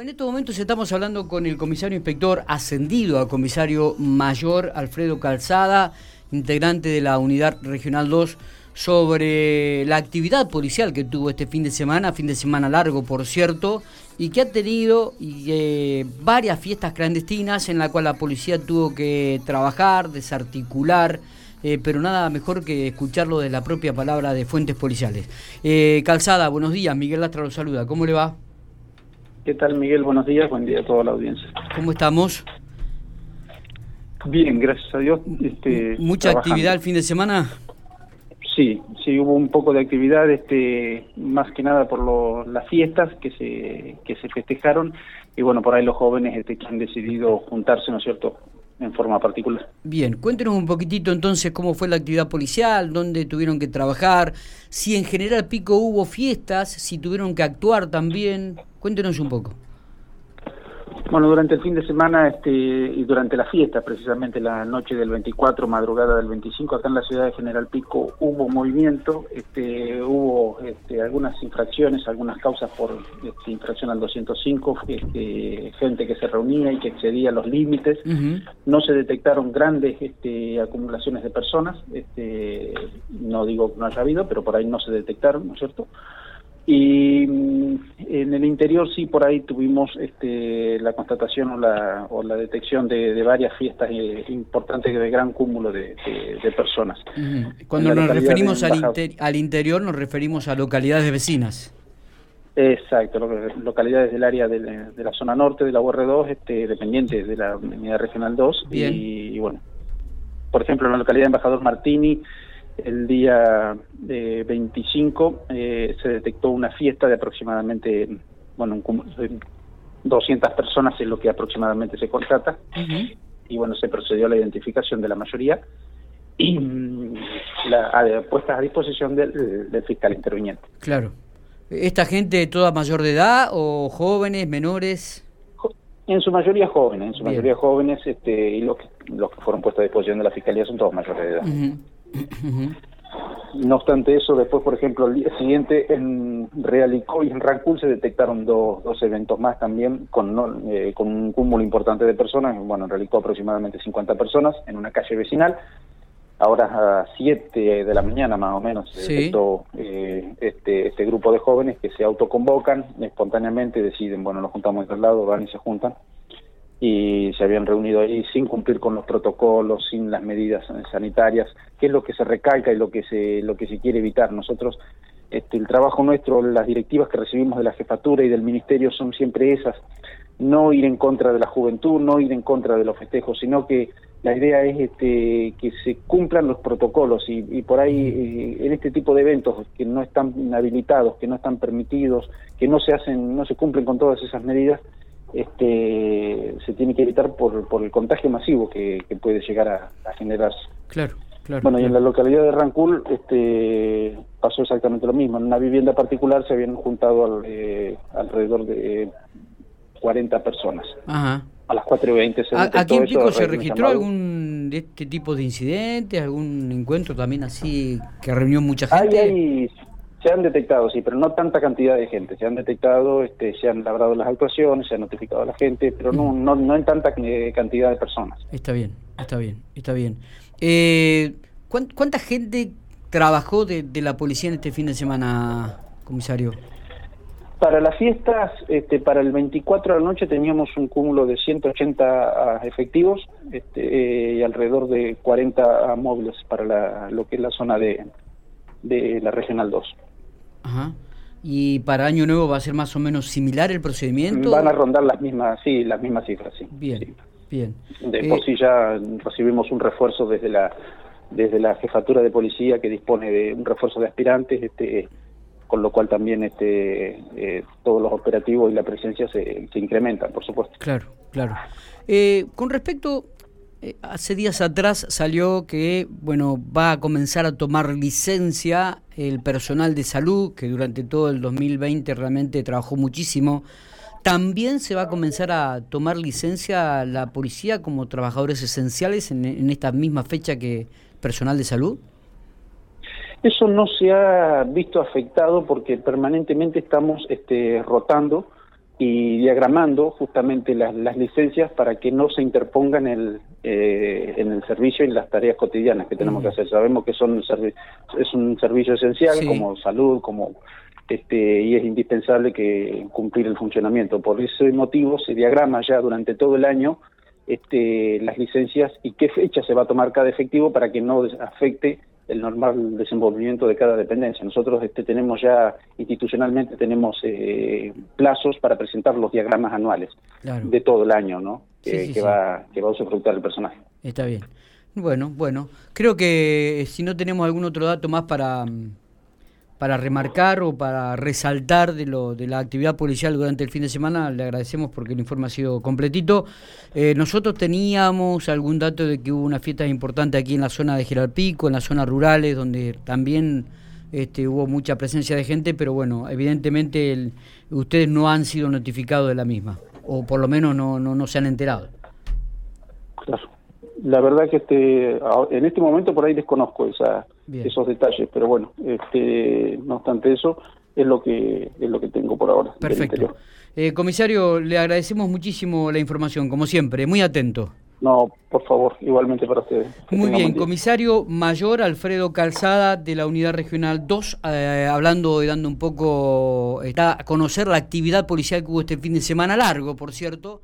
En estos momentos estamos hablando con el comisario inspector ascendido a comisario mayor Alfredo Calzada, integrante de la Unidad Regional 2, sobre la actividad policial que tuvo este fin de semana, fin de semana largo por cierto, y que ha tenido eh, varias fiestas clandestinas en la cual la policía tuvo que trabajar, desarticular, eh, pero nada mejor que escucharlo de la propia palabra de fuentes policiales. Eh, Calzada, buenos días, Miguel Lastra lo saluda, ¿cómo le va? ¿Qué tal, Miguel? Buenos días, buen día a toda la audiencia. ¿Cómo estamos? Bien, gracias a Dios. Este, ¿Mucha actividad el fin de semana? Sí, sí, hubo un poco de actividad, este, más que nada por las fiestas que se, que se festejaron y bueno, por ahí los jóvenes este, que han decidido juntarse, ¿no es cierto?, en forma particular. Bien, cuéntenos un poquitito entonces cómo fue la actividad policial, dónde tuvieron que trabajar, si en general Pico hubo fiestas, si tuvieron que actuar también, cuéntenos un poco. Bueno, durante el fin de semana este, y durante la fiesta, precisamente la noche del 24, madrugada del 25, acá en la ciudad de General Pico hubo movimiento, este, hubo este, algunas infracciones, algunas causas por este, infracción al 205, este, gente que se reunía y que excedía los límites. No se detectaron grandes este, acumulaciones de personas, este, no digo que no haya habido, pero por ahí no se detectaron, ¿no es cierto? Y mm, en el interior sí, por ahí tuvimos este, la constatación o la, o la detección de, varias fiestas eh, importantes de gran cúmulo de, personas. Cuando nos referimos al, al, interior, nos referimos a localidades vecinas. Exacto, localidades del área de, la zona norte de la UR2, este, dependientes de la Unidad Regional 2. y, bueno, por ejemplo, en la localidad de Embajador Martini, el día 25 eh, se detectó una fiesta de aproximadamente, bueno, 200 personas es lo que aproximadamente se contrata. Y bueno, se procedió a la identificación de la mayoría y mm, la, puestas a disposición del, del, fiscal interviniente. Claro. ¿Esta gente toda mayor de edad o jóvenes, menores? En su mayoría jóvenes, en su mayoría jóvenes, este, y los que, los que fueron puestos a disposición de la fiscalía son todos mayores de edad. No obstante eso, después, por ejemplo, el día siguiente en Realicó y en Rancul se detectaron dos, dos eventos más también con, eh, con un cúmulo importante de personas. Bueno, en Realicó aproximadamente 50 personas en una calle vecinal. Ahora a 7 de la mañana más o menos se detectó eh, este, este grupo de jóvenes que se autoconvocan espontáneamente, deciden, bueno, nos juntamos en el lado, van y se juntan y se habían reunido ahí sin cumplir con los protocolos, sin las medidas sanitarias, que es lo que se recalca y lo que se lo que se quiere evitar. Nosotros este, el trabajo nuestro, las directivas que recibimos de la jefatura y del ministerio son siempre esas, no ir en contra de la juventud, no ir en contra de los festejos, sino que la idea es este, que se cumplan los protocolos y, por ahí eh, en este tipo de eventos que no están habilitados, que no están permitidos, que no se hacen, no se cumplen con todas esas medidas, este, se tiene que evitar por, por el contagio masivo que, puede llegar a, a generarse. Claro, claro. Bueno, y en la localidad de Rancul este, pasó exactamente lo mismo. En una vivienda particular se habían juntado eh, alrededor de 40 personas. Ajá. A las 4.20 se ¿Aquí en Pico se registró algún de este tipo de incidentes, algún encuentro también así que reunió mucha gente? Se han detectado, sí, pero no tanta cantidad de gente. Se han detectado, este, se han labrado las actuaciones, se ha notificado a la gente, pero no, no, no en tanta cantidad de personas. Está bien, está bien, está bien. Eh, ¿Cuánta gente trabajó de, la policía en este fin de semana, comisario? Para las fiestas, este, para el 24 de la noche teníamos un cúmulo de 180 ah, efectivos este, eh, y alrededor de 40 móviles para la, lo que es la zona de, de la Regional 2. Ajá. ¿Y para Año Nuevo va a ser más o menos similar el procedimiento? Van a rondar las mismas, sí, las mismas cifras, sí. Bien, bien. De por eh, sí ya recibimos un refuerzo desde la desde la jefatura de policía que dispone de un refuerzo de aspirantes, este, con lo cual también este, eh, todos los operativos y la presencia se, se incrementan, por supuesto. Claro, claro. Eh, con respecto eh, hace días atrás salió que bueno va a comenzar a tomar licencia el personal de salud que durante todo el 2020 realmente trabajó muchísimo. También se va a comenzar a tomar licencia la policía como trabajadores esenciales en, esta misma fecha que personal de salud. Eso no se ha visto afectado porque permanentemente estamos este, rotando y diagramando justamente las, licencias para que no se interpongan el, eh, en el servicio y en las tareas cotidianas que tenemos que hacer. Sabemos que son es un servicio esencial como salud, como este, y es indispensable que cumplir el funcionamiento. Por ese motivo se diagrama ya durante todo el año este, las licencias y qué fecha se va a tomar cada efectivo para que no afecte el normal desenvolvimiento de cada dependencia. Nosotros este, tenemos ya institucionalmente tenemos eh, plazos para presentar los diagramas anuales de todo el año, ¿no? que, Va, que va a usufructar el personaje. Está bien. Bueno, bueno. Creo que si no tenemos algún otro dato más para para remarcar o para resaltar de, lo, de la actividad policial durante el fin de semana, le agradecemos porque el informe ha sido completito. Eh, nosotros teníamos algún dato de que hubo una fiesta importante aquí en la zona de Geralpico, en las zonas rurales, donde también este, hubo mucha presencia de gente, pero bueno, evidentemente ustedes no han sido notificados de la misma, o por lo menos no, se han enterado. La verdad que este, en este momento por ahí desconozco esa esos detalles, pero bueno, este, no obstante eso, es lo que es lo que tengo por ahora. Perfecto. Eh, comisario, le agradecemos muchísimo la información, como siempre, muy atento. No, por favor, igualmente para ustedes. Muy bien, comisario mayor Alfredo Calzada de la Unidad Regional 2, eh, hablando y dando un poco, está a conocer la actividad policial que hubo este fin de semana largo, por cierto.